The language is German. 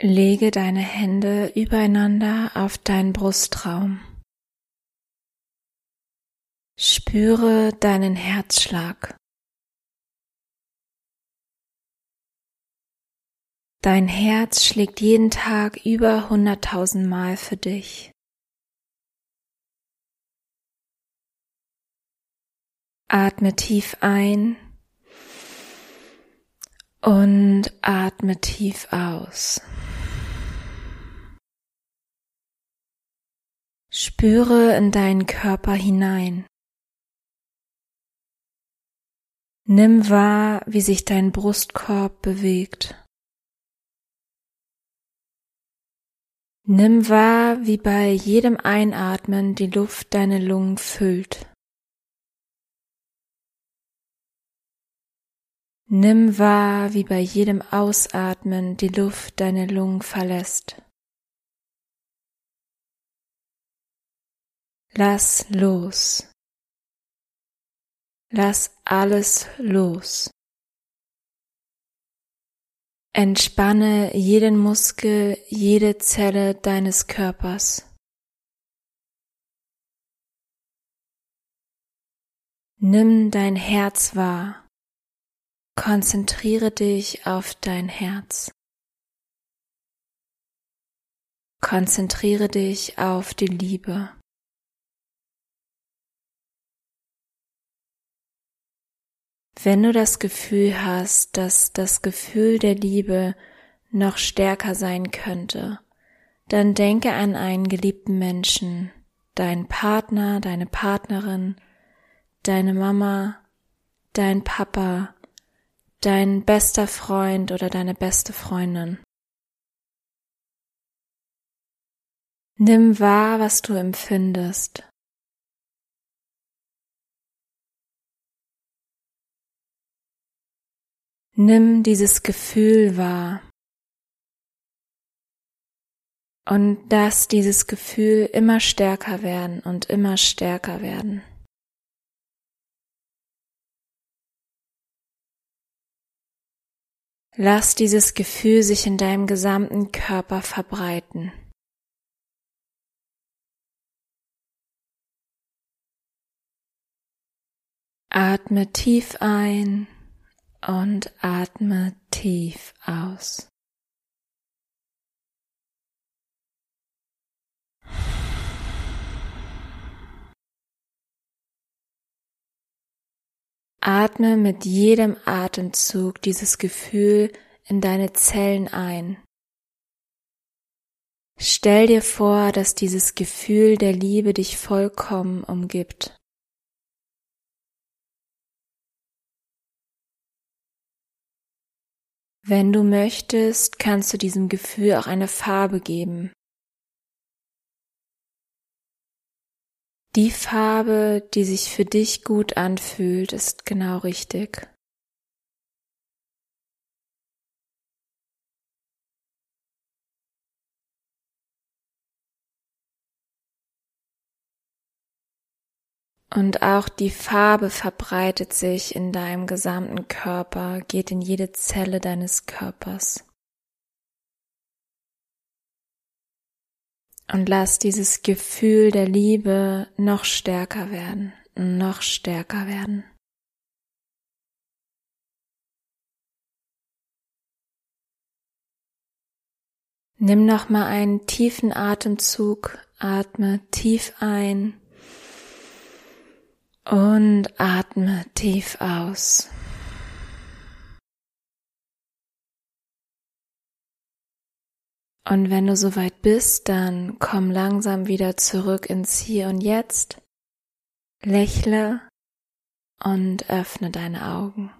Lege deine Hände übereinander auf deinen Brustraum. Spüre deinen Herzschlag. Dein Herz schlägt jeden Tag über hunderttausend Mal für dich. Atme tief ein und atme tief aus. Spüre in deinen Körper hinein. Nimm wahr, wie sich dein Brustkorb bewegt. Nimm wahr, wie bei jedem Einatmen die Luft deine Lungen füllt. Nimm wahr, wie bei jedem Ausatmen die Luft deine Lungen verlässt. Lass los. Lass alles los. Entspanne jeden Muskel, jede Zelle deines Körpers. Nimm dein Herz wahr. Konzentriere dich auf dein Herz. Konzentriere dich auf die Liebe. Wenn du das Gefühl hast, dass das Gefühl der Liebe noch stärker sein könnte, dann denke an einen geliebten Menschen, deinen Partner, deine Partnerin, deine Mama, dein Papa, dein bester Freund oder deine beste Freundin. Nimm wahr, was du empfindest. Nimm dieses Gefühl wahr und lass dieses Gefühl immer stärker werden und immer stärker werden. Lass dieses Gefühl sich in deinem gesamten Körper verbreiten. Atme tief ein und atme tief aus. Atme mit jedem Atemzug dieses Gefühl in deine Zellen ein. Stell dir vor, dass dieses Gefühl der Liebe dich vollkommen umgibt. Wenn du möchtest, kannst du diesem Gefühl auch eine Farbe geben. Die Farbe, die sich für dich gut anfühlt, ist genau richtig. Und auch die Farbe verbreitet sich in deinem gesamten Körper, geht in jede Zelle deines Körpers. Und lass dieses Gefühl der Liebe noch stärker werden, noch stärker werden. Nimm noch mal einen tiefen Atemzug, atme tief ein und atme tief aus. Und wenn du soweit bist, dann komm langsam wieder zurück ins Hier und Jetzt, lächle und öffne deine Augen.